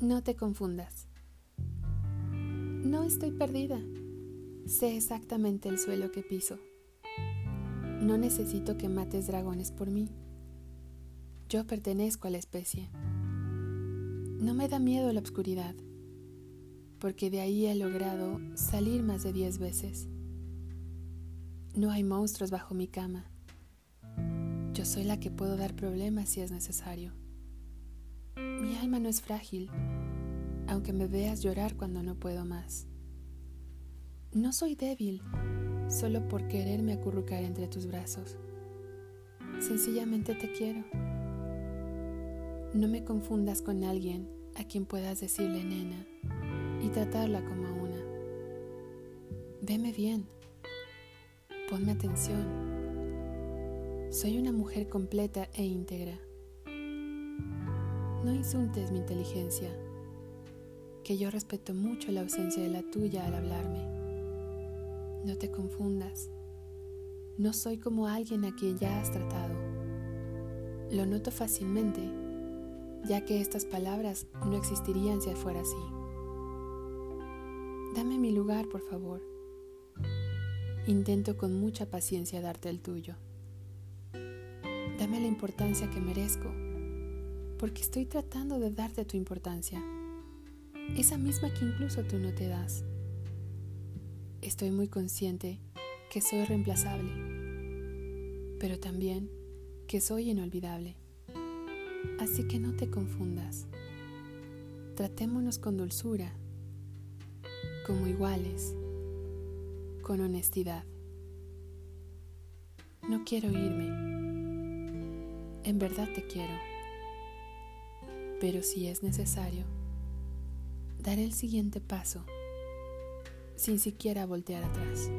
No te confundas. No estoy perdida. Sé exactamente el suelo que piso. No necesito que mates dragones por mí. Yo pertenezco a la especie. No me da miedo la oscuridad, porque de ahí he logrado salir más de diez veces. No hay monstruos bajo mi cama. Yo soy la que puedo dar problemas si es necesario. Mi alma no es frágil, aunque me veas llorar cuando no puedo más. No soy débil solo por quererme acurrucar entre tus brazos. Sencillamente te quiero. No me confundas con alguien a quien puedas decirle nena y tratarla como a una. Veme bien. Ponme atención. Soy una mujer completa e íntegra. No insultes mi inteligencia, que yo respeto mucho la ausencia de la tuya al hablarme. No te confundas. No soy como alguien a quien ya has tratado. Lo noto fácilmente, ya que estas palabras no existirían si fuera así. Dame mi lugar, por favor. Intento con mucha paciencia darte el tuyo. Dame la importancia que merezco, porque estoy tratando de darte tu importancia, esa misma que incluso tú no te das. Estoy muy consciente que soy reemplazable, pero también que soy inolvidable. Así que no te confundas. Tratémonos con dulzura, como iguales, con honestidad. No quiero irme. En verdad te quiero. Pero si es necesario, daré el siguiente paso sin siquiera voltear atrás.